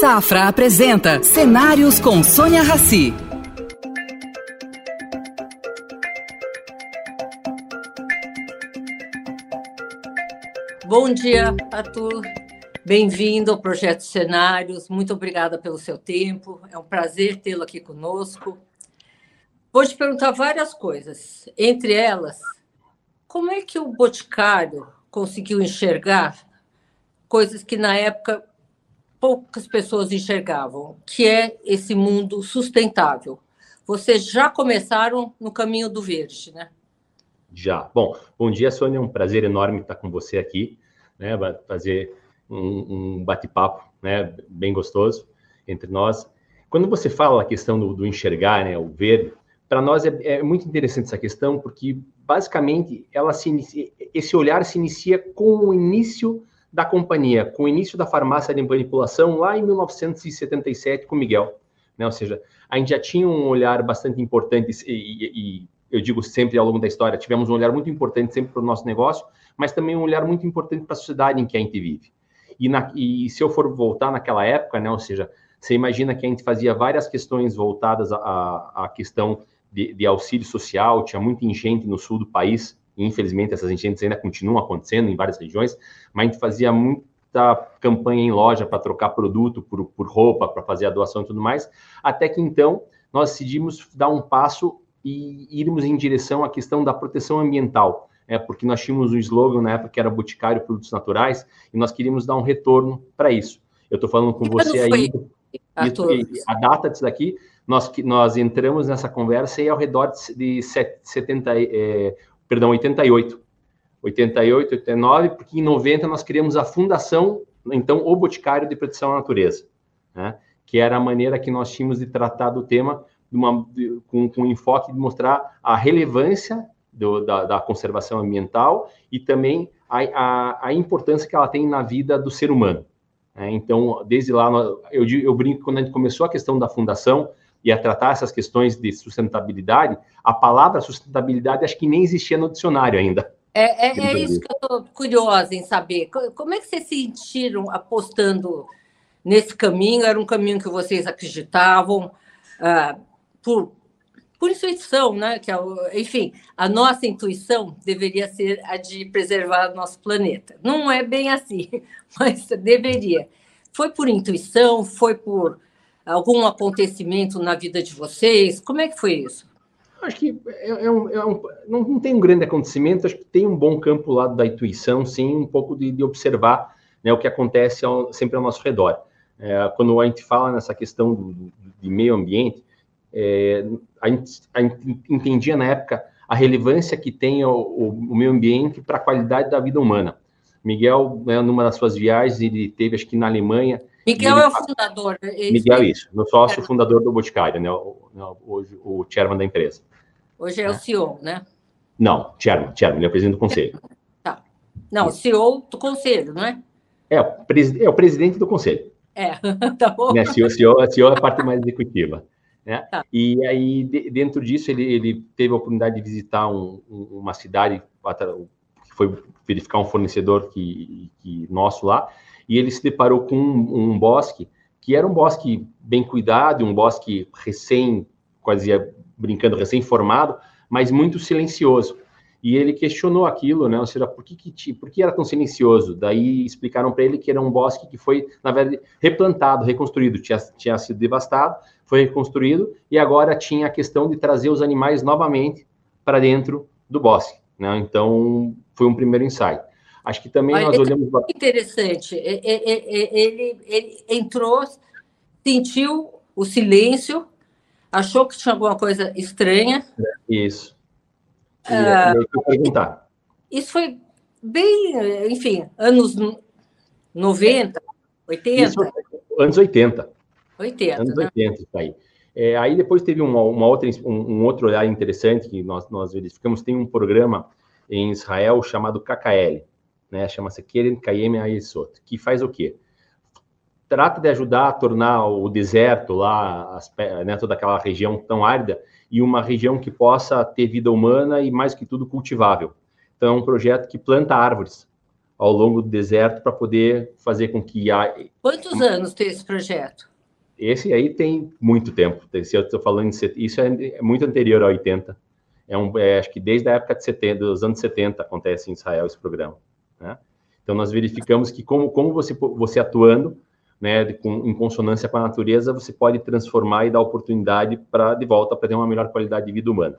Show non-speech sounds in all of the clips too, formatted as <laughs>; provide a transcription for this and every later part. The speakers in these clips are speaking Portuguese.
Safra apresenta Cenários com Sônia Rassi. Bom dia, Arthur. Bem-vindo ao Projeto Cenários. Muito obrigada pelo seu tempo. É um prazer tê-lo aqui conosco. Vou te perguntar várias coisas. Entre elas, como é que o Boticário conseguiu enxergar coisas que na época poucas pessoas enxergavam, que é esse mundo sustentável. Vocês já começaram no caminho do verde, né? Já. Bom, bom dia, Sônia. Um prazer enorme estar com você aqui, né? Fazer um, um bate-papo, né? Bem gostoso entre nós. Quando você fala a questão do, do enxergar, né? O ver, para nós é, é, muito interessante essa questão, porque basicamente ela se inicia, esse olhar se inicia com o início da companhia, com o início da farmácia de manipulação lá em 1977 com Miguel. Né? Ou seja, a gente já tinha um olhar bastante importante e, e, e eu digo sempre ao longo da história, tivemos um olhar muito importante sempre para o nosso negócio, mas também um olhar muito importante para a sociedade em que a gente vive. E, na, e, se eu for voltar naquela época, né, ou seja, você imagina que a gente fazia várias questões voltadas à, questão de, de, auxílio social, tinha muita enchente no sul do país, e infelizmente essas enchentes ainda continuam acontecendo em várias regiões, mas a gente fazia muita campanha em loja para trocar produto por, por roupa, para fazer a doação e tudo mais, até que então nós decidimos dar um passo e irmos em direção à questão da proteção ambiental, é, porque nós tínhamos um slogan na época que era Boticário Produtos Naturais, e nós queríamos dar um retorno para isso. Eu estou falando com você aí, a data disso daqui, nós, nós entramos nessa conversa e ao redor de 70, é, perdão, 88. 88, 89, porque em 90 nós criamos a fundação, então, o Boticário de Proteção à Natureza, né? que era a maneira que nós tínhamos de tratar do tema de uma, de, com, com enfoque de mostrar a relevância do, da, da, conservação ambiental e também a, a, a, importância que ela tem na vida do ser humano. Né? Então, desde lá, eu, eu brinco, quando a gente começou a questão da fundação, e a tratar essas questões de sustentabilidade, a palavra sustentabilidade acho que nem existia no dicionário ainda. É, é, é isso que eu estou curiosa em saber. Como é que vocês se sentiram apostando nesse caminho? Era um caminho que vocês acreditavam ah, por, por intuição, né? Que é enfim, a nossa intuição deveria ser a de preservar o nosso planeta. Não é bem assim, <laughs> mas deveria. Foi por intuição, foi por algum acontecimento na vida de vocês? Como é que foi isso? Acho que é, é um, é um, não, não, tem um grande acontecimento, acho que tem um bom campo lá da intuição, sim, um pouco de, de observar né, o que acontece ao, sempre ao nosso redor. É, quando a gente fala nessa questão do, do de meio ambiente, é, a, gente, a, gente, entendia na época a relevância que tem o, o, o meio ambiente para a qualidade da vida humana. Miguel, né, numa das suas viagens, ele teve, acho que na Alemanha, Miguel é o fundador. É Miguel, isso. Meu sócio, fundador do Boticário, né? Hoje, o chairman da empresa. Hoje é, é o CEO, né? Não, chairman, chairman, ele é o presidente do conselho. <laughs> Tá. Não, isso. CEO do conselho, não é? É, o, pres, é o presidente do conselho. É, <laughs> tá bom. Né? CEO, CEO, CEO é a parte mais executiva. Né? <laughs> Tá. E aí, de, dentro disso, ele, ele teve a oportunidade de visitar um, um, uma cidade, que foi verificar um fornecedor que, que nosso lá, e ele se deparou com um, um bosque que era um bosque bem cuidado, um bosque recém, quase brincando, recém-formado, mas muito silencioso. E ele questionou aquilo, né? Ou seja, por que, que, por que era tão silencioso? Daí explicaram para ele que era um bosque que foi, na verdade, replantado, reconstruído. Tinha, tinha sido devastado, foi reconstruído, e agora tinha a questão de trazer os animais novamente para dentro do bosque. Né? Então, foi um primeiro ensaio. Acho que também Olha, nós olhamos. Interessante. Ele, ele entrou, sentiu o silêncio, achou que tinha alguma coisa estranha. Isso. E ah, eu perguntar. Isso foi bem, enfim, anos 90, 80? Isso, anos 80. 80. Anos né? 80, isso aí. É, aí depois teve uma, uma outra, um, um, outro olhar interessante que nós, nós verificamos. Tem um programa em Israel chamado KKL, né? Chama-se Keren Kayem Ayesot, que faz o quê? Trata de ajudar a tornar o deserto lá, as, né, toda aquela região tão árida, e uma região que possa ter vida humana e, mais que tudo, cultivável. Então, é um projeto que planta árvores ao longo do deserto para poder fazer com que a... Quantos anos tem esse projeto? Esse aí tem muito tempo. Se eu estou falando isso é muito anterior a 80. É um, é, acho que desde a época de 70, dos anos 70 acontece em Israel esse programa. Né? Então nós verificamos que como, como você, você atuando, né, com, em consonância com a natureza, você pode transformar e dar oportunidade para de volta para ter uma melhor qualidade de vida humana.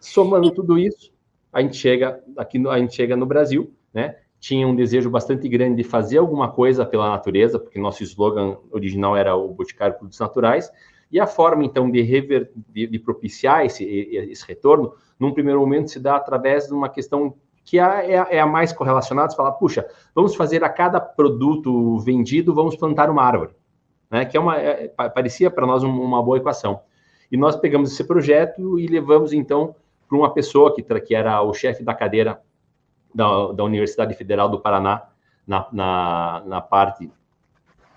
Somando tudo isso, a gente chega aqui, no, a gente chega no Brasil, né? tinha um desejo bastante grande de fazer alguma coisa pela natureza, porque nosso slogan original era o Boticário Produtos Naturais, e a forma, então, de, rever, de, de propiciar esse, esse, retorno, num primeiro momento, se dá através de uma questão que é, é, é a mais correlacionada, falar, puxa, vamos fazer a cada produto vendido, vamos plantar uma árvore, né? que é uma, é, parecia para nós uma boa equação. E nós pegamos esse projeto e levamos, então, para uma pessoa que, que era o chefe da cadeira da, da Universidade Federal do Paraná, na, na, na parte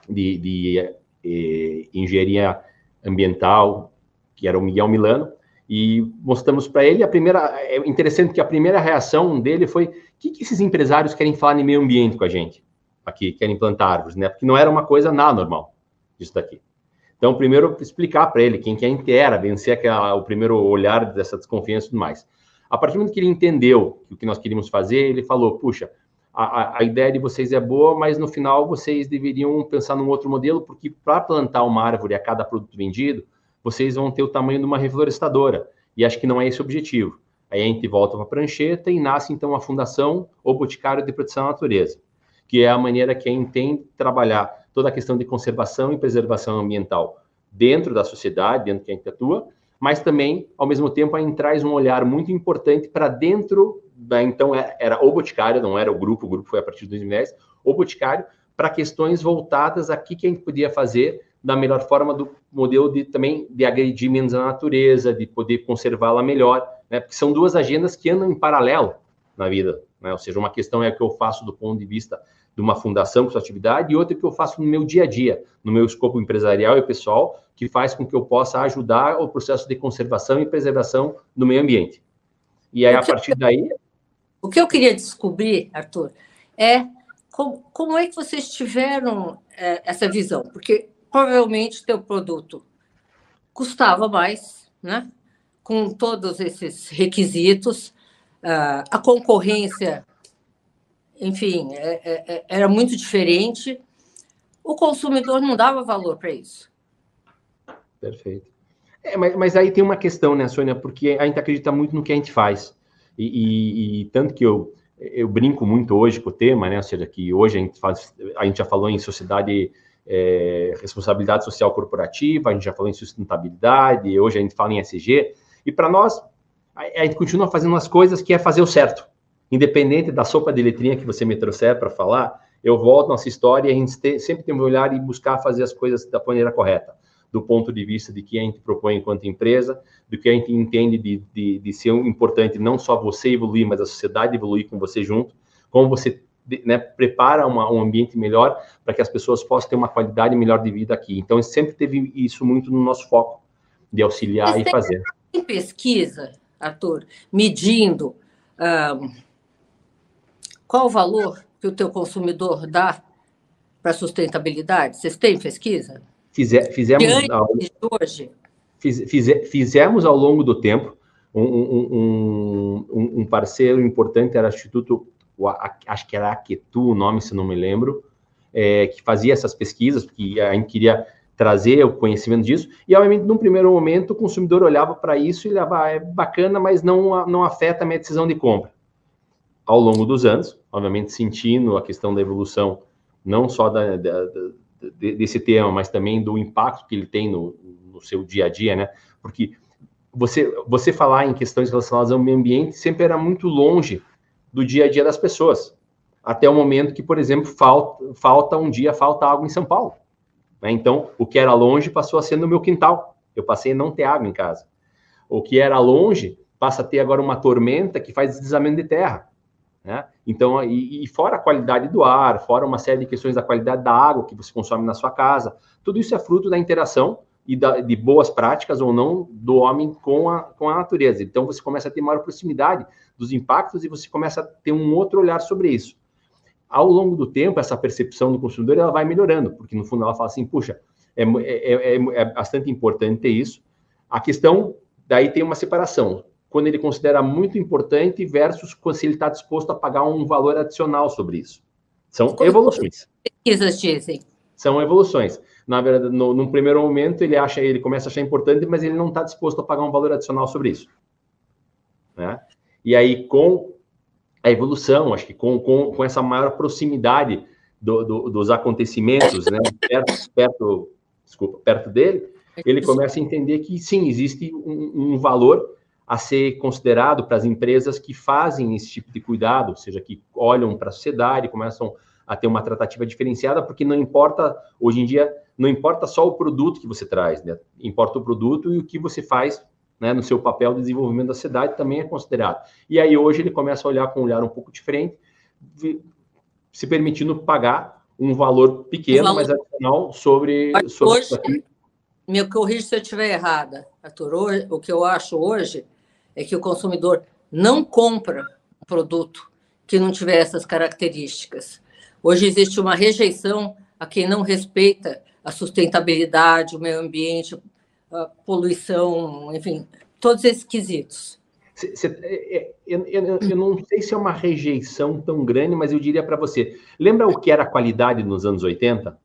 de, de eh, engenharia ambiental, que era o Miguel Milano, e mostramos para ele a primeira. É interessante que a primeira reação dele foi: o que, que esses empresários querem falar em meio ambiente com a gente? Aqui, querem plantar árvores, né? Porque não era uma coisa nada normal isso daqui. Então, primeiro, explicar para ele quem que a gente era, vencer aquela, o primeiro olhar dessa desconfiança e tudo mais. A partir do momento que ele entendeu o que nós queríamos fazer, ele falou: puxa, a, a, ideia de vocês é boa, mas no final vocês deveriam pensar num outro modelo, porque para plantar uma árvore a cada produto vendido, vocês vão ter o tamanho de uma reflorestadora. E acho que não é esse o objetivo. Aí a gente volta para a prancheta e nasce então a Fundação O Boticário de Proteção à Natureza, que é a maneira que a gente tem trabalhar toda a questão de conservação e preservação ambiental dentro da sociedade, dentro que a gente atua, mas também, ao mesmo tempo, a gente traz um olhar muito importante para dentro da, então, é, era o Boticário, não era o grupo, o grupo foi a partir de 2010, o Boticário, para questões voltadas aqui que a gente podia fazer da melhor forma do modelo de também de agredir menos a natureza, de poder conservá-la melhor, né? Porque são duas agendas que andam em paralelo na vida, né? Ou seja, uma questão é o que eu faço do ponto de vista de uma fundação com sua atividade e outra que eu faço no meu dia a dia, no meu escopo empresarial e pessoal, que faz com que eu possa ajudar o processo de conservação e preservação do meio ambiente. E aí, a partir daí. O que eu queria descobrir, Arthur, é como, como é que vocês tiveram é, essa visão? Porque provavelmente teu produto custava mais, né? Com todos esses requisitos, uh, a concorrência enfim, é, é, é, era muito diferente. O consumidor não dava valor para isso. Perfeito. É, mas, mas, aí tem uma questão, né, Sônia? Porque a gente acredita muito no que a gente faz. E, e, e, tanto que eu, eu brinco muito hoje com o tema, né? Ou seja, que hoje a gente, faz, a gente já falou em sociedade, é, responsabilidade social corporativa, a gente já falou em sustentabilidade, hoje a gente fala em SG. E para nós, a, gente continua fazendo as coisas que é fazer o certo. Independente da sopa de letrinha que você me trouxer para falar, eu volto nossa história e a gente sempre tem que olhar e buscar fazer as coisas da maneira correta, do ponto de vista de que a gente propõe enquanto empresa, do que a gente entende de, de, de ser importante não só você evoluir, mas a sociedade evoluir com você junto, como você né, prepara uma, um ambiente melhor para que as pessoas possam ter uma qualidade melhor de vida aqui. Então, sempre teve isso muito no nosso foco, de auxiliar e fazer. Tem pesquisa, Arthur, medindo... Um qual o valor que o teu consumidor dá para a sustentabilidade? Vocês têm pesquisa? Fizer, fizemos ao, hoje. Fiz, fiz, fizemos ao longo do tempo um, um, um, um, parceiro importante era o Instituto, acho que era Aquetu o nome, se não me lembro, é, que fazia essas pesquisas, porque a gente queria trazer o conhecimento disso, e obviamente, num primeiro momento, o consumidor olhava para isso e olhava, ah, é bacana, mas não, não afeta a minha decisão de compra ao longo dos anos, obviamente sentindo a questão da evolução, não só da, da, da, desse tema, mas também do impacto que ele tem no, no, seu dia a dia, né? Porque você, você falar em questões relacionadas ao meio ambiente sempre era muito longe do dia a dia das pessoas. Até o momento que, por exemplo, falta, falta um dia, falta água em São Paulo. Né? Então, o que era longe passou a ser no meu quintal. Eu passei a não ter água em casa. O que era longe passa a ter agora uma tormenta que faz deslizamento de terra. Né? Então, e, e, fora a qualidade do ar, fora uma série de questões da qualidade da água que você consome na sua casa, tudo isso é fruto da interação e da, de boas práticas ou não do homem com a, com a natureza. Então, você começa a ter maior proximidade dos impactos e você começa a ter um outro olhar sobre isso. ao longo do tempo, essa percepção do consumidor ela vai melhorando, porque no fundo ela fala assim, puxa, é, é, é, é bastante importante ter isso. A questão, daí tem uma separação, quando ele considera muito importante versus se ele está disposto a pagar um valor adicional sobre isso. São evoluções. Pesquisas dizem. São evoluções. Na verdade, no, num primeiro momento, ele acha, ele começa a achar importante, mas ele não está disposto a pagar um valor adicional sobre isso. Né? E aí, com a evolução, acho que com, com, com essa maior proximidade do, do, dos acontecimentos, né, perto, perto, desculpa, perto dele, ele começa a entender que sim, existe um, um valor a ser considerado para as empresas que fazem esse tipo de cuidado, ou seja, que olham para a sociedade, começam a ter uma tratativa diferenciada, porque não importa, hoje em dia, não importa só o produto que você traz, né? importa o produto e o que você faz né, no seu papel de desenvolvimento da cidade também é considerado. E aí hoje ele começa a olhar com um olhar um pouco diferente, se permitindo pagar um valor pequeno, valor... mas adicional sobre, sobre hoje, Me corrija se eu estiver errada, Arthur. Hoje, o que eu acho hoje é que o consumidor não compra um produto que não tiver essas características. Hoje existe uma rejeição a quem não respeita a sustentabilidade, o meio ambiente, a poluição, enfim, todos esses quesitos. É, é, eu, eu, eu, não sei se é uma rejeição tão grande, mas eu diria para você: lembra o que era qualidade nos anos 80?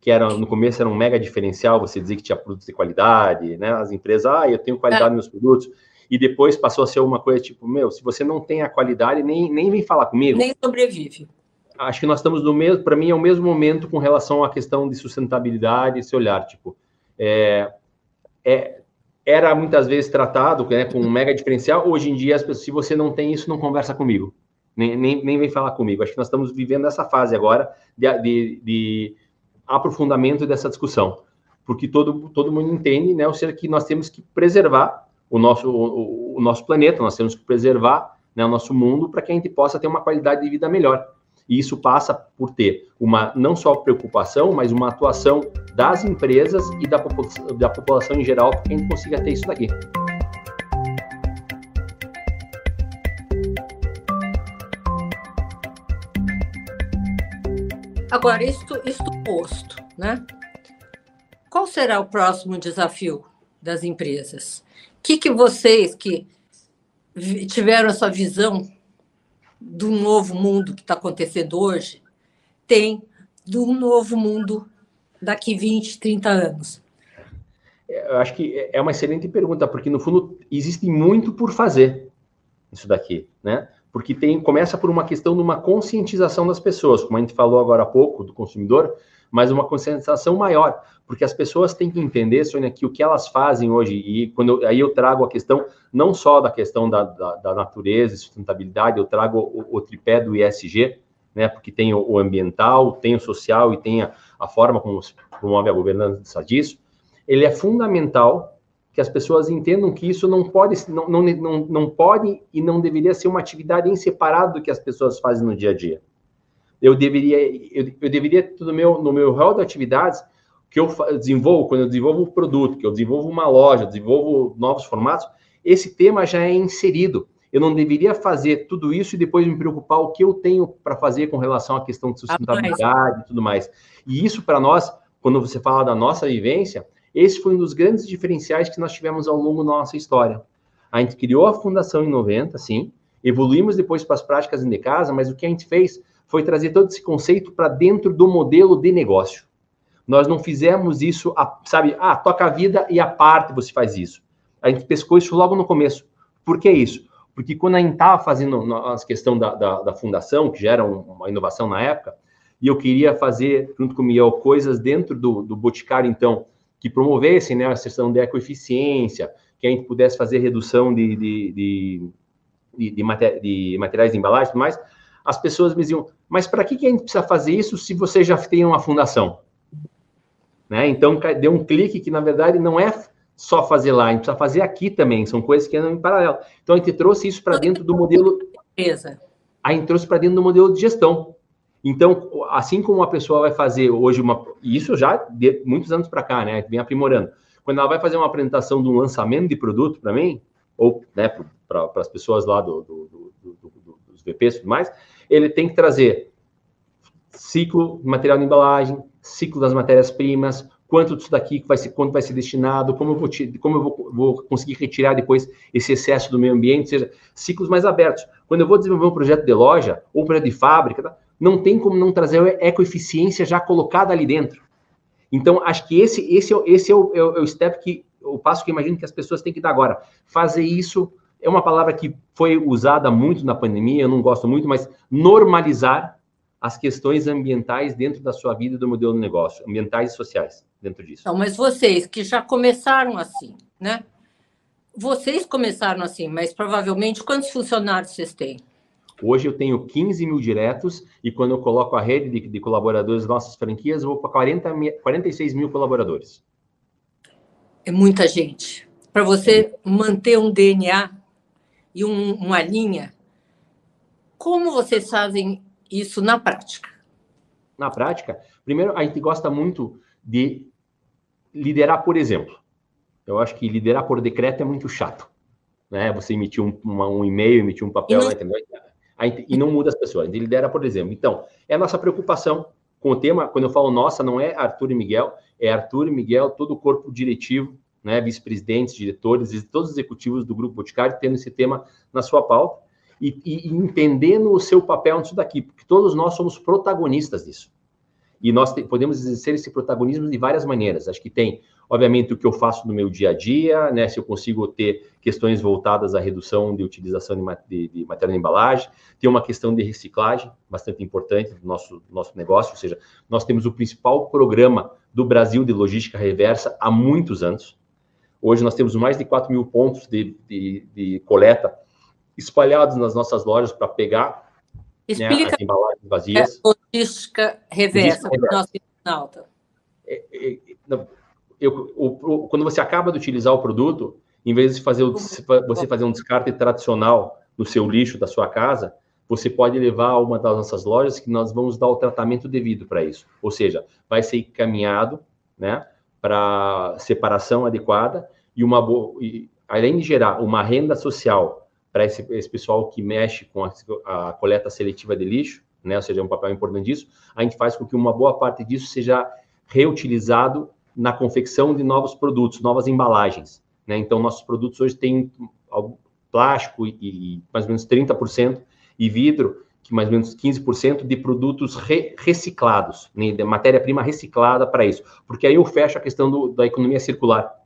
Que era no começo era um mega diferencial, você dizia que tinha produtos de qualidade, né? As empresas, ah, eu tenho qualidade é. nos produtos e depois passou a ser uma coisa tipo, meu, se você não tem a qualidade, nem, nem vem falar comigo. Nem sobrevive. Acho que nós estamos no mesmo, para mim é o mesmo momento com relação à questão de sustentabilidade, esse olhar, tipo, é, é, era muitas vezes tratado né, com um mega diferencial, hoje em dia, as pessoas, se você não tem isso, não conversa comigo, nem, nem, nem vem falar comigo. Acho que nós estamos vivendo essa fase agora de, de, de aprofundamento dessa discussão, porque todo, todo mundo entende, né, ou seja, que nós temos que preservar o nosso, o, o nosso planeta, nós temos que preservar né, o nosso mundo para que a gente possa ter uma qualidade de vida melhor. E isso passa por ter uma não só preocupação, mas uma atuação das empresas e da, população, da população em geral para que a gente consiga ter isso daqui. Agora, isto, isto posto, né? Qual será o próximo desafio das empresas? que, que vocês que tiveram essa visão do novo mundo que está acontecendo hoje têm do novo mundo daqui 20, 30 anos? Eu acho que é uma excelente pergunta, porque no fundo existe muito por fazer isso daqui, né? Porque tem começa por uma questão de uma conscientização das pessoas, como a gente falou agora há pouco do consumidor, mas uma conscientização maior, porque as pessoas têm que entender, Sônia, que o que elas fazem hoje, e quando eu, aí eu trago a questão não só da questão da, da, da natureza e sustentabilidade, eu trago o, o, tripé do ISG, né, porque tem o, o ambiental, tem o social e tem a, a forma como se promove a governança disso, ele é fundamental que as pessoas entendam que isso não pode, não, não, não, não pode e não deveria ser uma atividade em separado do que as pessoas fazem no dia a dia eu deveria, eu, eu deveria no meu, no meu rol de atividades que eu desenvolvo, quando eu desenvolvo um produto, que eu desenvolvo uma loja, desenvolvo novos formatos, esse tema já é inserido. Eu não deveria fazer tudo isso e depois me preocupar o que eu tenho para fazer com relação à questão de sustentabilidade e tudo mais. E isso, para nós, quando você fala da nossa vivência, esse foi um dos grandes diferenciais que nós tivemos ao longo da nossa história. A gente criou a fundação em 90, sim, evoluímos depois para as práticas em de casa, mas o que a gente fez foi trazer todo esse conceito para dentro do modelo de negócio. Nós não fizemos isso, sabe, ah, toca a vida e a parte você faz isso. A gente pescou isso logo no começo. Por que isso? Porque quando a gente estava fazendo a questão da, da, da, fundação, que já era uma inovação na época, e eu queria fazer, junto com o Miguel, coisas dentro do, do Boticário, então, que promovessem né, a questão de ecoeficiência, que a gente pudesse fazer redução de, de, de, de, de, de materiais de embalagem e tudo mais, as pessoas me diziam, mas para que, que a gente precisa fazer isso se você já tem uma fundação? Né? Então, deu um clique que, na verdade, não é só fazer lá, a gente precisa fazer aqui também, são coisas que andam em paralelo. Então, a gente trouxe isso para dentro do modelo... A gente trouxe para dentro do modelo de gestão. Então, assim como uma pessoa vai fazer hoje uma... Isso já de muitos anos para cá, né? Vem aprimorando. Quando ela vai fazer uma apresentação de um lançamento de produto para mim, ou né, para as pessoas lá do, do, do, do, dos VPs e tudo mais, ele tem que trazer ciclo material de embalagem, ciclo das matérias-primas, quanto disso daqui vai ser, quanto vai ser destinado, como eu vou, como eu vou, vou, conseguir retirar depois esse excesso do meio ambiente, ou seja, ciclos mais abertos. Quando eu vou desenvolver um projeto de loja ou um projeto de fábrica, tá? não tem como não trazer a ecoeficiência já colocada ali dentro. Então, acho que esse, esse, é esse é, o, é, o, é o step que, o passo que eu imagino que as pessoas têm que dar agora. Fazer isso é uma palavra que foi usada muito na pandemia, eu não gosto muito, mas normalizar as questões ambientais dentro da sua vida e do modelo de negócio, ambientais e sociais dentro disso. Não, mas vocês que já começaram assim, né? Vocês começaram assim, mas provavelmente quantos funcionários vocês têm? Hoje eu tenho 15 mil diretos e quando eu coloco a rede de, de colaboradores nossas franquias, eu vou para 40, 46 mil colaboradores. É muita gente. Para você manter um DNA e um, uma linha, como vocês fazem isso na prática? Na prática, primeiro, a gente gosta muito de liderar por exemplo. Eu acho que liderar por decreto é muito chato. Né? Você emitir um, uma, um e-mail, emitir um papel, e não, entendeu? e não muda as pessoas. A gente lidera por exemplo. Então, é a nossa preocupação com o tema. Quando eu falo nossa, não é Arthur e Miguel, é Arthur e Miguel, todo o corpo diretivo, né, vice-presidentes, diretores todos os executivos do Grupo Boticário tendo esse tema na sua pauta e, e, entendendo o seu papel nisso daqui, porque todos nós somos protagonistas disso. E nós te, podemos exercer esse protagonismo de várias maneiras. Acho que tem, obviamente, o que eu faço no meu dia a dia, né? Se eu consigo ter questões voltadas à redução de utilização de, de, de material de embalagem, tem uma questão de reciclagem bastante importante do nosso, nosso negócio, ou seja, nós temos o principal programa do Brasil de logística reversa há muitos anos. Hoje nós temos mais de 4 mil pontos de, de, de coleta espalhados nas nossas lojas para pegar Explica né, as embalagens vazias. Logística reversa para o nosso internauta. É, é, eu, o, o, quando você acaba de utilizar o produto, em vez de fazer o, você fazer um descarte tradicional no seu lixo da sua casa, você pode levar a uma das nossas lojas que nós vamos dar o tratamento devido para isso. Ou seja, vai ser encaminhado né, para separação adequada e uma boa, e, além de gerar uma renda social para esse, esse, pessoal que mexe com a, a, coleta seletiva de lixo, né, ou seja, é um papel importante disso, a gente faz com que uma boa parte disso seja reutilizado na confecção de novos produtos, novas embalagens. Né? Então, nossos produtos hoje têm plástico e, e mais ou menos 30%, e vidro, que mais ou menos 15% de produtos re, reciclados, né? de matéria-prima reciclada para isso. Porque aí eu fecho a questão do, da economia circular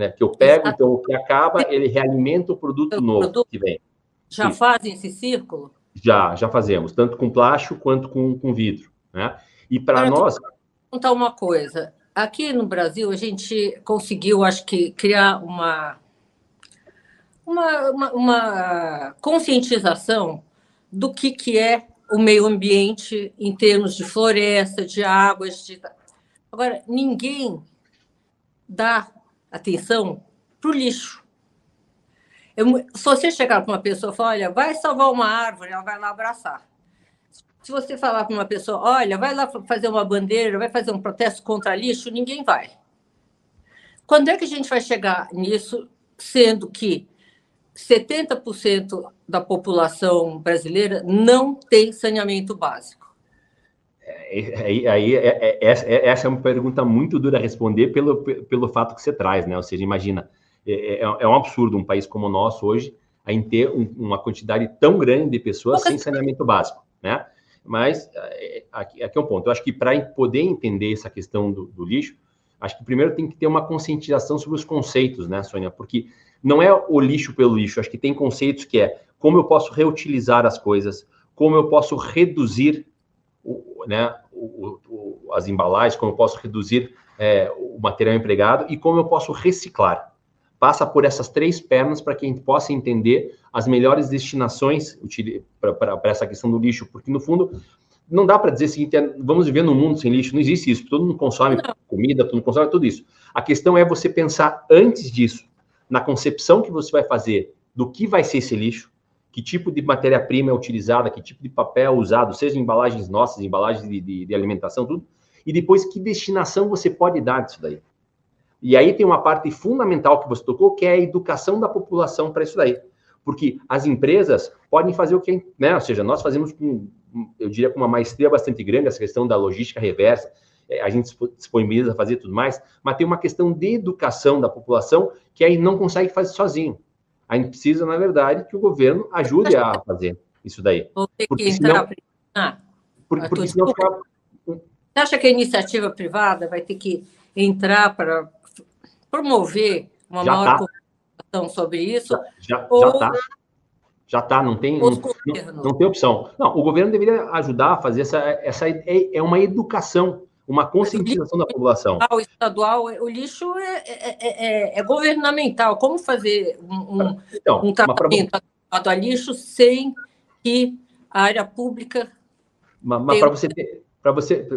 né? Que eu pego, Exato. então o que acaba, ele realimenta o produto o novo produto. que vem. Já Sim. fazem esse círculo? Já, já fazemos, tanto com plástico quanto com, com vidro, né? E para nós... Vou contar uma coisa. Aqui no Brasil, a gente conseguiu, acho que, criar uma, uma, uma, uma conscientização do que, que é o meio ambiente em termos de floresta, de águas. De... Agora, ninguém dá atenção para o lixo. Eu, se você chegar para uma pessoa e falar, olha, vai salvar uma árvore, ela vai lá abraçar. Se você falar para uma pessoa, olha, vai lá fazer uma bandeira, vai fazer um protesto contra lixo, ninguém vai. Quando é que a gente vai chegar nisso, sendo que 70% da população brasileira não tem saneamento básico? Aí, aí é, é, é, essa é uma pergunta muito dura a responder pelo, pelo fato que você traz, né? Ou seja, imagina, é, é, é um absurdo um país como o nosso hoje a ter um, uma quantidade tão grande de pessoas sem saneamento básico, né? Mas aqui, aqui é um ponto. Eu acho que para poder entender essa questão do, do, lixo, acho que primeiro tem que ter uma conscientização sobre os conceitos, né, Sônia? Porque não é o lixo pelo lixo. Acho que tem conceitos que é como eu posso reutilizar as coisas, como eu posso reduzir o, né, o, o, as embalagens, como eu posso reduzir é, o material empregado e como eu posso reciclar. Passa por essas três pernas para que a gente possa entender as melhores destinações para essa questão do lixo, porque no fundo não dá para dizer o seguinte, é, vamos viver num mundo sem lixo, não existe isso, todo mundo consome não. comida, todo mundo consome tudo isso. A questão é você pensar antes disso, na concepção que você vai fazer do que vai ser esse lixo, que tipo de matéria-prima é utilizada, que tipo de papel é usado, seja embalagens nossas, embalagens de, de, de, alimentação, tudo. E depois, que destinação você pode dar disso daí. E aí tem uma parte fundamental que você tocou, que é a educação da população para isso daí. Porque as empresas podem fazer o que, né? Ou seja, nós fazemos com eu diria, com uma maestria bastante grande, essa questão da logística reversa, é, a gente disponibiliza a fazer tudo mais, mas tem uma questão de educação da população que aí não consegue fazer sozinho. A gente precisa, na verdade, que o governo ajude a fazer isso daí. Vou ter porque que senão, entrar. Porque, porque senão fica... Você acha que a iniciativa privada vai ter que entrar para promover uma já maior tá. sobre isso? Já está. Já está, não tem, não, não, não, tem opção. Não, o governo deveria ajudar a fazer essa, essa é, é uma educação, uma conscientização da população. O estadual, o lixo é, é, é, é governamental. Como fazer um, um, então, um tratamento adequado a lixo sem que a área pública. Mas, mas para você ter, para você,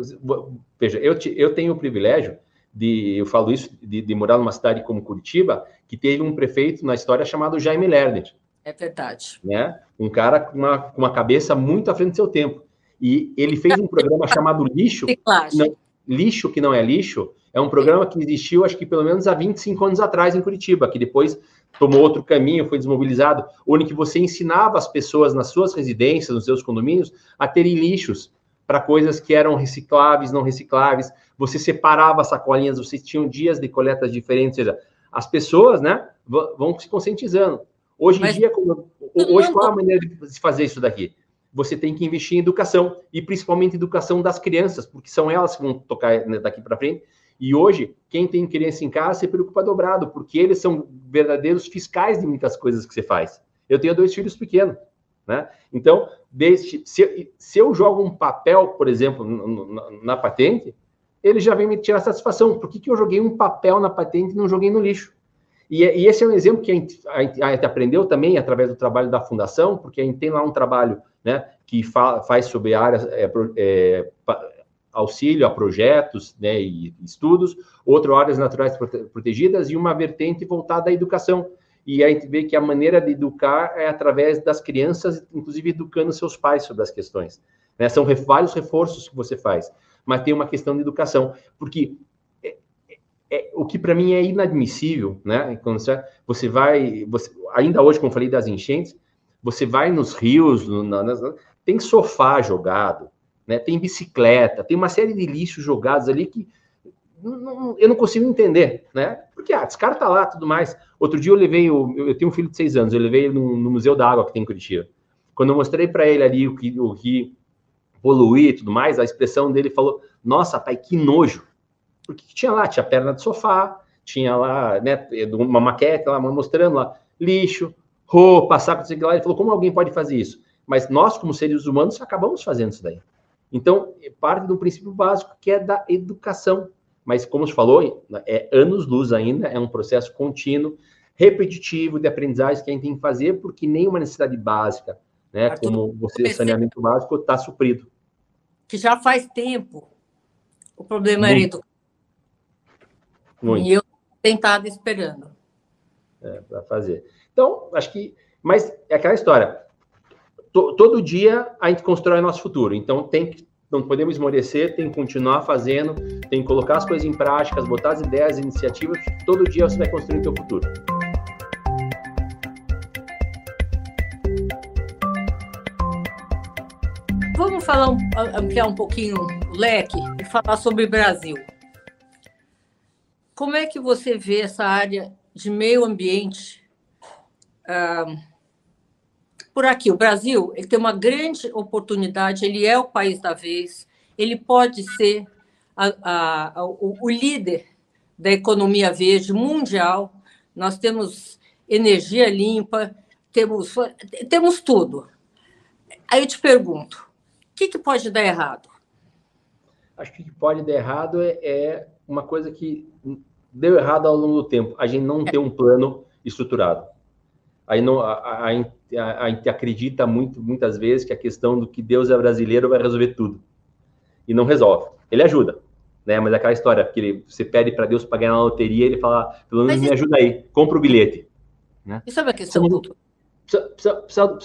veja, eu, te, eu tenho o privilégio de, eu falo isso, de, de, morar numa cidade como Curitiba, que teve um prefeito na história chamado Jaime Lerner. É verdade. Né? Um cara com uma, com uma cabeça muito à frente do seu tempo. E ele fez um programa chamado Lixo. Não, lixo que não é lixo, é um programa que existiu, acho que pelo menos há 25 anos atrás em Curitiba, que depois tomou outro caminho, foi desmobilizado, onde que você ensinava as pessoas nas suas residências, nos seus condomínios, a terem lixos para coisas que eram recicláveis, não recicláveis. Você separava sacolinhas, você tinha dias de coletas diferentes, ou seja, as pessoas, né, vão se conscientizando. Hoje em Mas... dia, como, hoje qual é a maneira de fazer isso daqui? Você tem que investir em educação e principalmente educação das crianças, porque são elas que vão tocar né, daqui para frente. E hoje, quem tem criança em casa se preocupa dobrado, porque eles são verdadeiros fiscais de muitas coisas que você faz. Eu tenho dois filhos pequenos, né? Então, desde, se, se eu jogo um papel, por exemplo, na, na, patente, ele já vem me tirar satisfação. Por que, que eu joguei um papel na patente e não joguei no lixo? E, e esse é um exemplo que a gente, a gente, aprendeu também através do trabalho da fundação, porque a gente tem lá um trabalho né, que fa, faz sobre áreas é, é, auxílio a projetos né, e estudos, outro áreas naturais protegidas e uma vertente voltada à educação. E a gente vê que a maneira de educar é através das crianças, inclusive educando seus pais sobre as questões. Né? São vários reforços que você faz, mas tem uma questão de educação, porque é, o que para mim é inadmissível, né? Quando você, você vai, você, ainda hoje, como falei das enchentes, você vai nos rios, no, nas, tem sofá jogado, né? Tem bicicleta, tem uma série de lixos jogados ali que não, eu não consigo entender, né? Porque, ah, descarta lá, tudo mais. Outro dia eu levei, o, eu tenho um filho de seis anos, eu levei no, no Museu da Água que tem em Curitiba. Quando eu mostrei para ele ali o que, o que poluir e tudo mais, a expressão dele falou, nossa, pai, que nojo. Porque tinha lá, tinha perna de sofá, tinha lá, né, uma maquete lá, mostrando lá, lixo, roupa, saco, não sei lá. Ele falou, como alguém pode fazer isso? Mas nós, como seres humanos, acabamos fazendo isso daí. Então, parte do princípio básico que é da educação. Mas, como você falou, é anos-luz ainda, é um processo contínuo, repetitivo de aprendizagem que a gente tem que fazer, porque nenhuma necessidade básica, né, como você, saneamento básico, está suprido. Que já faz tempo o problema Muito. era educação. Muito. E eu tentado esperando. É, para fazer. Então, acho que. Mas é aquela história to, todo dia a gente constrói nosso futuro. Então tem que não podemos esmorecer, tem que continuar fazendo, tem que colocar as coisas em práticas, botar as ideias, as iniciativas, todo dia você vai construir o seu futuro. Vamos falar, ampliar um pouquinho o leque e falar sobre o Brasil. Como é que você vê essa área de meio ambiente? Uh, por aqui. O Brasil ele tem uma grande oportunidade, ele é o país da vez, ele pode ser a, a, o, o líder da economia verde mundial. Nós temos energia limpa, temos, temos tudo. Aí eu te pergunto, o que, que pode dar errado? Acho que o que pode dar errado é, é, uma coisa que deu errado ao longo do tempo. A gente não é. tem um plano estruturado. Aí não, a, a, a, a, gente acredita muito, muitas vezes que a questão do que Deus é brasileiro vai resolver tudo. E não resolve. Ele ajuda, né? Mas é aquela história que ele, você pede para Deus para ganhar na loteria, ele fala, pelo menos Mas me ajuda aí, compra o bilhete. Né? E sabe a questão do...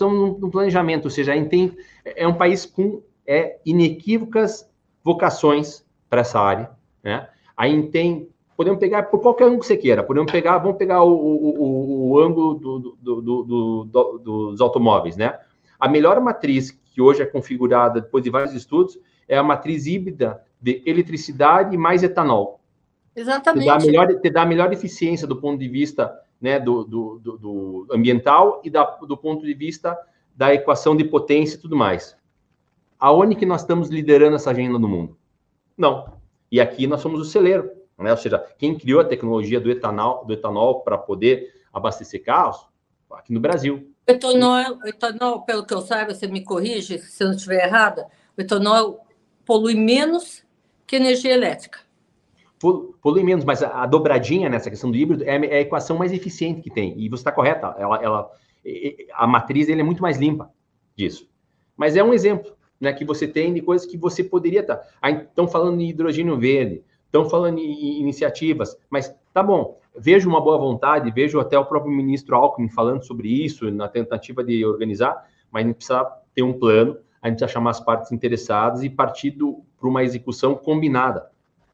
Um planejamento, ou seja, tem, é um país com é, inequívocas vocações para essa área, né? A gente tem podemos pegar por qualquer ângulo que você queira. Podemos pegar, vamos pegar o, o, o, ângulo do, do, do, dos automóveis, né? a melhor matriz que hoje é configurada depois de vários estudos é a matriz híbrida de eletricidade mais etanol. Exatamente. Te dá a melhor, te dá a melhor eficiência do ponto de vista né, do, do, do, do ambiental e da, do ponto de vista da equação de potência e tudo mais. Aonde que nós estamos liderando essa agenda no mundo? Não. E aqui nós somos o celeiro, né? Ou seja, quem criou a tecnologia do etanol, do etanol para poder abastecer carros, aqui no Brasil. O etanol, etanol, pelo que eu saiba, você me corrige se eu não estiver errada, o etanol polui menos que energia elétrica. Polui menos, mas a, a dobradinha nessa questão do híbrido é, é, a equação mais eficiente que tem. E você está correta, ela, ela, a matriz dele é muito mais limpa disso. Mas é um exemplo né, que você tem de coisas que você poderia estar. Tá. Estão falando em hidrogênio verde, estão falando em iniciativas, mas tá bom, vejo uma boa vontade, vejo até o próprio ministro Alckmin falando sobre isso, na tentativa de organizar, mas a gente precisa ter um plano, a gente precisa chamar as partes interessadas e partir para uma execução combinada.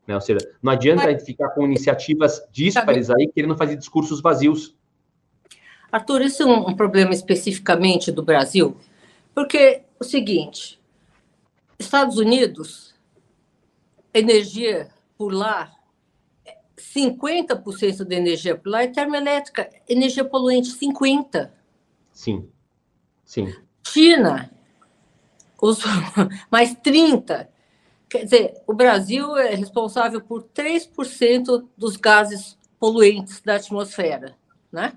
Né? Ou seja, não adianta a gente ficar com iniciativas díspares aí querendo fazer discursos vazios. Arthur, isso é um problema especificamente do Brasil, porque o seguinte, Estados Unidos, energia por lá, 50% da energia por lá é termoelétrica, energia poluente 50%. Sim, sim. China, os, <laughs> mais 30%. Quer dizer, o Brasil é responsável por 3% dos gases poluentes da atmosfera, né?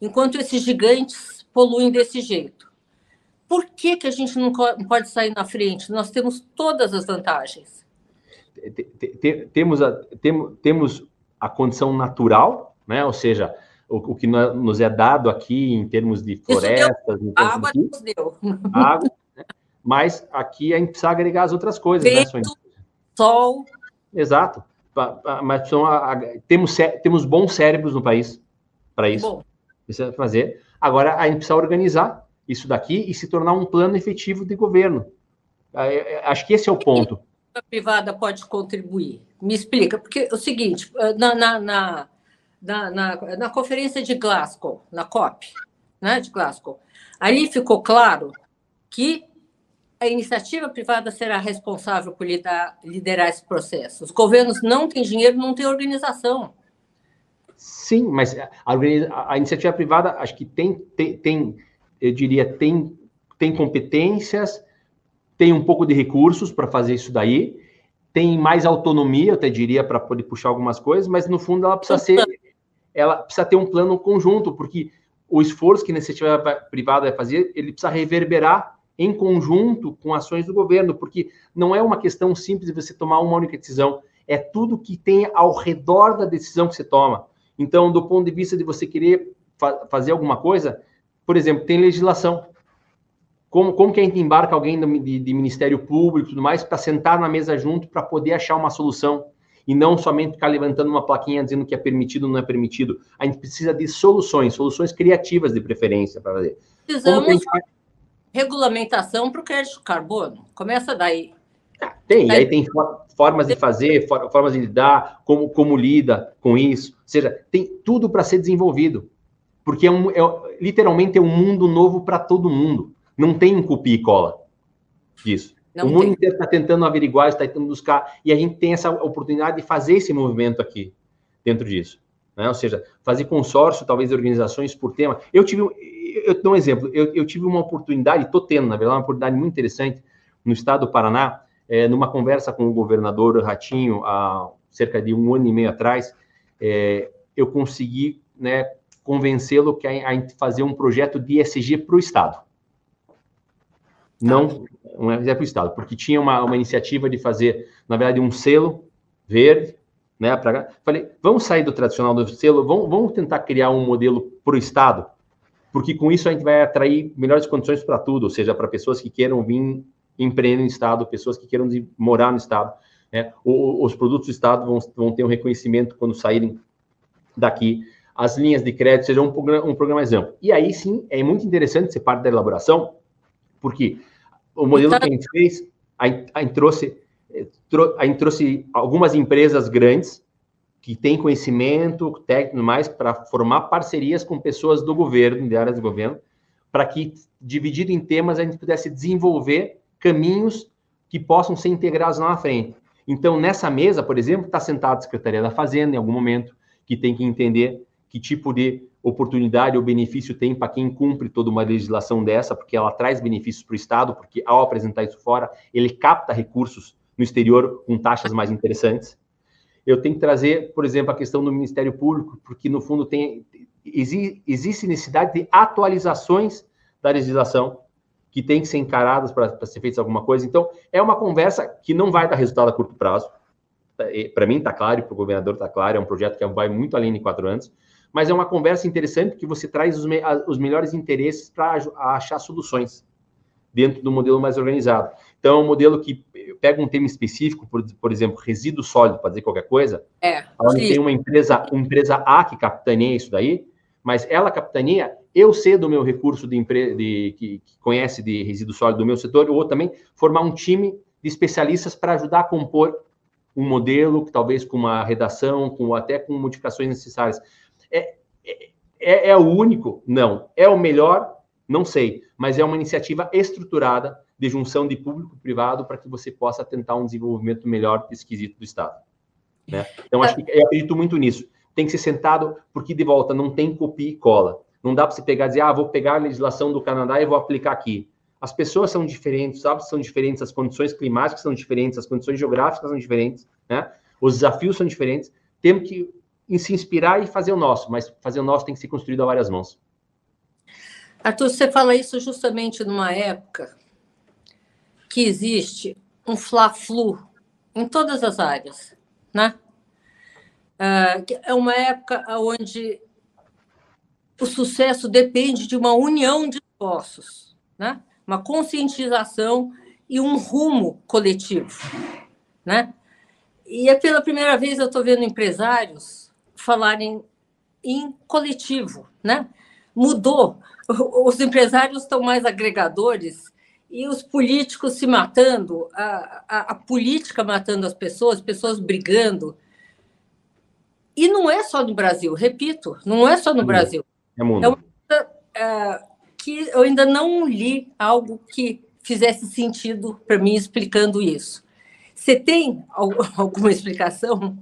Enquanto esses gigantes poluem desse jeito. Por que, que a gente não pode sair na frente? Nós temos todas as vantagens. Temos a, temos a condição natural, né? ou seja, o, o que nos é dado aqui em termos de florestas. Deu, água nos deu. Água, né? mas aqui a gente precisa agregar as outras coisas. Né, Vento, né, sol. Exato. Mas são temos, temos bons cérebros no país para isso. Bom. Precisa fazer. Agora a gente precisa organizar isso daqui e se tornar um plano efetivo de governo. Acho que esse é o ponto. A privada pode contribuir. Me explica, porque é o seguinte, na, na, na, na, na conferência de Glasgow, na COP, né, de Glasgow, ali ficou claro que a iniciativa privada será responsável por liderar, liderar esse processo. Os governos não têm dinheiro, não têm organização. Sim, mas a, a, a iniciativa privada, acho que tem, tem, tem, eu diria, tem, tem competências, tem um pouco de recursos para fazer isso daí, tem mais autonomia, eu até diria, para poder puxar algumas coisas, mas no fundo ela precisa ser, ela precisa ter um plano conjunto, porque o esforço que a iniciativa privada vai fazer, ele precisa reverberar em conjunto com ações do governo, porque não é uma questão simples de você tomar uma única decisão, é tudo que tem ao redor da decisão que você toma. Então, do ponto de vista de você querer fa fazer alguma coisa, por exemplo, tem legislação. Como, como que a gente embarca alguém de, de Ministério Público e tudo mais para sentar na mesa junto para poder achar uma solução? E não somente ficar levantando uma plaquinha dizendo que é permitido ou não é permitido. A gente precisa de soluções, soluções criativas de preferência para fazer. Precisamos regulamentação para o crédito de carbono. Começa daí. Tem, aí tem formas de fazer, formas de lidar, como, como lida com isso. Ou seja, tem tudo para ser desenvolvido. Porque é, um, é literalmente é um mundo novo para todo mundo. Não tem copia e cola disso. Não o mundo tem. inteiro está tentando averiguar, está tentando buscar, e a gente tem essa oportunidade de fazer esse movimento aqui, dentro disso. Né? Ou seja, fazer consórcio, talvez, de organizações por tema. Eu tive, eu dou um exemplo, eu, eu tive uma oportunidade, estou tendo, na verdade, uma oportunidade muito interessante no estado do Paraná, é, numa conversa com o governador Ratinho, há cerca de um ano e meio atrás, é, eu consegui né, convencê-lo que a, a fazer um projeto de ESG para o Estado. Não um ESG para o Estado, porque tinha uma, uma iniciativa de fazer, na verdade, um selo verde, né? Pra... Falei, vamos sair do tradicional do selo, vamos, vamos tentar criar um modelo para o Estado, porque com isso a gente vai atrair melhores condições para tudo, ou seja, para pessoas que queiram vir empreender no Estado, pessoas que queiram morar no Estado. Né? Os produtos do Estado vão, vão ter um reconhecimento quando saírem daqui. As linhas de crédito serão um programa, um programa mais amplo. E aí sim, é muito interessante ser parte da elaboração, porque o modelo que a gente fez, a, a trouxe, a gente trouxe algumas empresas grandes que têm conhecimento técnico mais para formar parcerias com pessoas do governo, de áreas do governo, para que, dividido em temas, a gente pudesse desenvolver caminhos que possam ser integrados lá na frente. Então, nessa mesa, por exemplo, está sentada a Secretaria da Fazenda, em algum momento, que tem que entender que tipo de oportunidade ou benefício tem para quem cumpre toda uma legislação dessa, porque ela traz benefícios para o Estado, porque ao apresentar isso fora, ele capta recursos no exterior com taxas mais interessantes. Eu tenho que trazer, por exemplo, a questão do Ministério Público, porque no fundo tem existe necessidade de atualizações da legislação que tem que ser encaradas para ser feita alguma coisa. Então, é uma conversa que não vai dar resultado a curto prazo. Para mim está claro, para o governador está claro, é um projeto que vai muito além de quatro anos, mas é uma conversa interessante porque você traz os, me os melhores interesses para achar soluções dentro do modelo mais organizado. Então, é um modelo que pega um tema específico, por, por exemplo, resíduo sólido, para dizer qualquer coisa, é, onde tem uma empresa, uma empresa A que capitaneia isso daí, mas ela capitaneia, eu sei do meu recurso de, empre... de que, que, conhece de resíduo sólido do meu setor, ou também formar um time de especialistas para ajudar a compor um modelo, que talvez com uma redação, com até com modificações necessárias. É, é, é o único? Não. É o melhor? Não sei. Mas é uma iniciativa estruturada de junção de público e privado para que você possa tentar um desenvolvimento melhor desse quesito do Estado. Né? Então, acho que eu acredito muito nisso tem que ser sentado, porque de volta não tem copia e cola. Não dá para você pegar e dizer, ah, vou pegar a legislação do Canadá e vou aplicar aqui. As pessoas são diferentes, sabe? São diferentes, as condições climáticas são diferentes, as condições geográficas são diferentes, né? Os desafios são diferentes. Temos que se inspirar e fazer o nosso, mas fazer o nosso tem que ser construído a várias mãos. Arthur, você fala isso justamente numa época que existe um fla-flu em todas as áreas, né? Ah, é uma época onde o sucesso depende de uma união de esforços, né? uma conscientização e um rumo coletivo. Né? E é pela primeira vez eu estou vendo empresários falarem em coletivo. Né? Mudou. Os empresários estão mais agregadores e os políticos se matando, a, a, a política matando as pessoas, pessoas brigando. E não é só no Brasil, repito, não é só no é Brasil. É mundo. É uma coisa é, que eu ainda não li algo que fizesse sentido para mim explicando isso. Você tem <laughs> alguma explicação?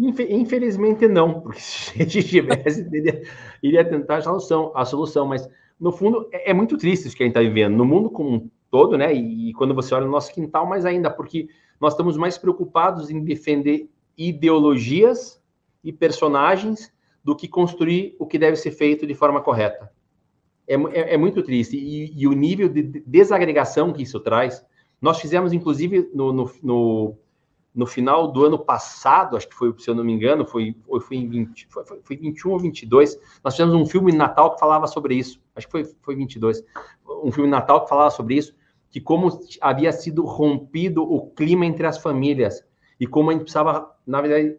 Infelizmente não, porque <laughs> se a gente tivesse, iria, iria tentar a solução, a solução, mas no fundo é, é muito triste isso que a gente está vivendo, no mundo como um todo, né? E, e quando você olha no nosso quintal, mais ainda, porque nós estamos mais preocupados em defender ideologias e personagens do que construir o que deve ser feito de forma correta. É, é, é muito triste. E, e, o nível de desagregação que isso traz. Nós fizemos, inclusive, no, no, no, no, final do ano passado, acho que foi, se eu não me engano, foi, foi, em 20, foi, foi 21 ou 22, nós fizemos um filme de Natal que falava sobre isso. Acho que foi, foi 22. Um filme de Natal que falava sobre isso, que como havia sido rompido o clima entre as famílias e como a gente precisava, na verdade,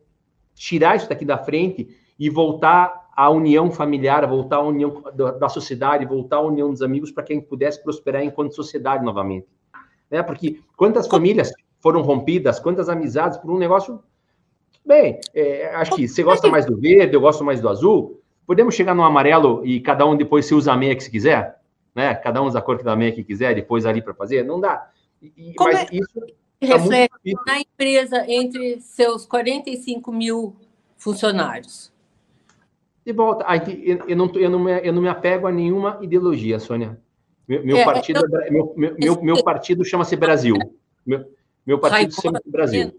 tirar isso daqui da frente e voltar à união familiar, voltar à união da sociedade, voltar à união dos amigos para que a gente pudesse prosperar enquanto sociedade novamente. Né? Porque quantas famílias foram rompidas, quantas amizades por um negócio. Bem, é, acho que você gosta mais do verde, eu gosto mais do azul. Podemos chegar no amarelo e cada um depois se usa a meia que se quiser? Né? Cada um usa a cor da meia que quiser, depois ali para fazer? Não dá. E, mas é? isso Tá reflete na empresa entre seus 45 mil funcionários? De volta, eu não, eu, não me, eu não me apego a nenhuma ideologia, Sônia. Meu, meu é, partido, eu, é meu, meu, meu, partido chama-se Brasil. Meu, meu partido chama-se Brasil.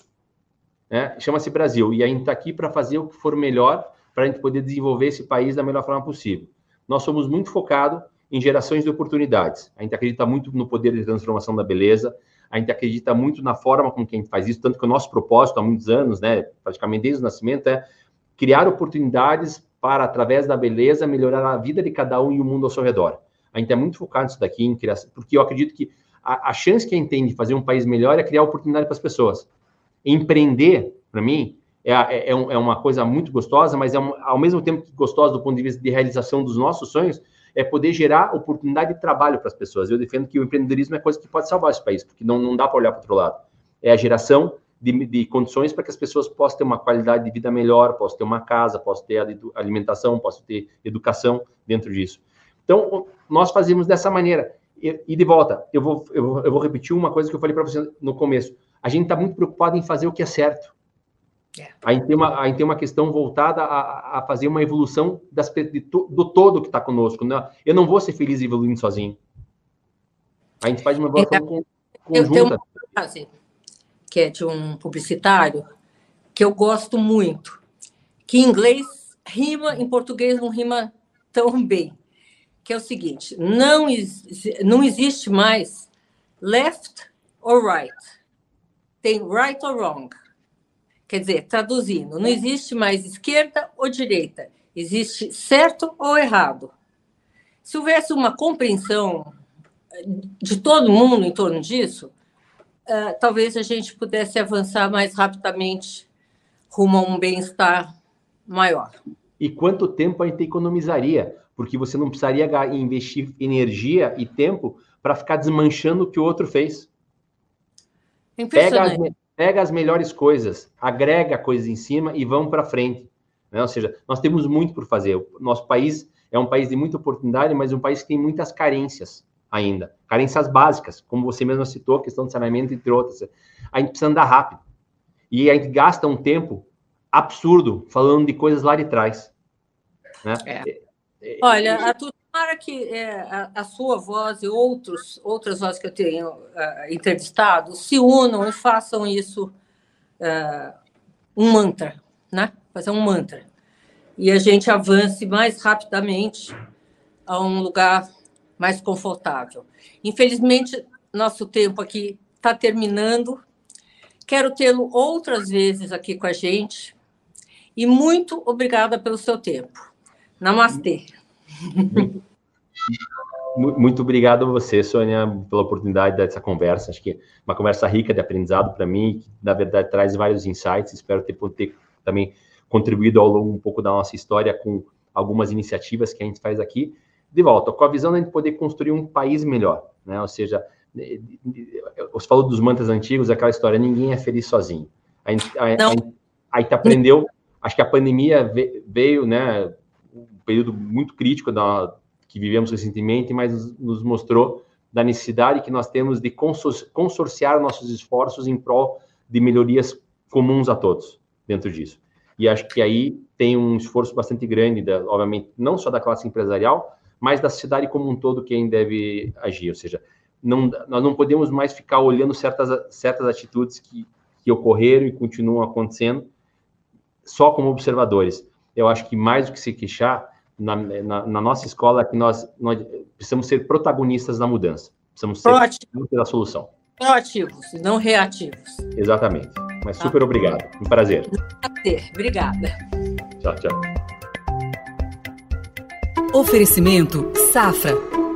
É, chama-se Brasil. E a gente está aqui para fazer o que for melhor para a gente poder desenvolver esse país da melhor forma possível. Nós somos muito focados em gerações de oportunidades. A gente acredita muito no poder de transformação da beleza, a gente acredita muito na forma com que a gente faz isso, tanto que o nosso propósito há muitos anos, né, praticamente desde o nascimento, é criar oportunidades para, através da beleza, melhorar a vida de cada um e o mundo ao seu redor. A gente é muito focado nisso daqui, em criar, porque eu acredito que a, a chance que a gente tem de fazer um país melhor é criar oportunidade para as pessoas. Empreender, para mim, é, é, é, uma coisa muito gostosa, mas é um, ao mesmo tempo que gostosa do ponto de vista de realização dos nossos sonhos, é poder gerar oportunidade de trabalho para as pessoas. Eu defendo que o empreendedorismo é coisa que pode salvar esse país, porque não, não dá para olhar para outro lado. É a geração de, de, condições para que as pessoas possam ter uma qualidade de vida melhor, possam ter uma casa, possam ter alimentação, possam ter educação dentro disso. Então, nós fazemos dessa maneira. E, e de volta, eu vou, eu vou, eu vou repetir uma coisa que eu falei para você no começo. A gente está muito preocupado em fazer o que é certo. É. A, gente tem uma, a gente tem uma questão voltada a, a fazer uma evolução das, de, do todo que está conosco. Né? Eu não vou ser feliz evoluindo sozinho. A gente faz uma evolução então, conjunta. Eu tenho uma frase que é de um publicitário que eu gosto muito, que em inglês rima, em português não rima tão bem, que é o seguinte: não, não existe mais left or right, tem right or wrong. Quer dizer, traduzindo, não existe mais esquerda ou direita, existe certo ou errado. Se houvesse uma compreensão de todo mundo em torno disso, uh, talvez a gente pudesse avançar mais rapidamente rumo a um bem-estar maior. E quanto tempo a gente economizaria? Porque você não precisaria investir energia e tempo para ficar desmanchando o que o outro fez. Pega as, pega as melhores coisas, agrega coisas em cima e vamos para frente. Né? Ou seja, nós temos muito por fazer. O nosso país é um país de muita oportunidade, mas um país que tem muitas carências ainda. Carências básicas, como você mesmo citou, questão de saneamento, entre outras. A gente precisa andar rápido. E a gente gasta um tempo absurdo falando de coisas lá de trás. Né? É. é, é Olha, a que é, a, a, sua voz e outros, outras vozes que eu tenho uh, entrevistado se unam e façam isso uh, um mantra, né? Fazer um mantra. E a gente avance mais rapidamente a um lugar mais confortável. Infelizmente, nosso tempo aqui está terminando. Quero tê-lo outras vezes aqui com a gente. E muito obrigada pelo seu tempo. Namastê. Muito obrigado a você, Sônia, pela oportunidade dessa conversa. Acho que é uma conversa rica de aprendizado para mim, que na verdade traz vários insights. Espero ter, ter também contribuído ao longo um pouco da nossa história com algumas iniciativas que a gente faz aqui de volta, com a visão de a gente poder construir um país melhor, né? Ou seja, você falou dos mantras antigos, aquela história, ninguém é feliz sozinho. A gente, a, a, a gente aprendeu, acho que a pandemia veio, né, período muito crítico da, que vivemos recentemente, mas nos mostrou da necessidade que nós temos de consorciar nossos esforços em prol de melhorias comuns a todos dentro disso. E acho que aí tem um esforço bastante grande, da, obviamente, não só da classe empresarial, mas da sociedade como um todo quem deve agir. Ou seja, não, nós não podemos mais ficar olhando certas, certas atitudes que, que ocorreram e continuam acontecendo só como observadores. Eu acho que mais do que se queixar, na, na, na nossa escola, é que nós, nós, precisamos ser protagonistas da mudança. Precisamos ser proativos da solução. Proativos, não reativos. Exatamente. Mas super tá. obrigado. Um prazer. prazer. Obrigada. Tchau, tchau. Oferecimento Safra.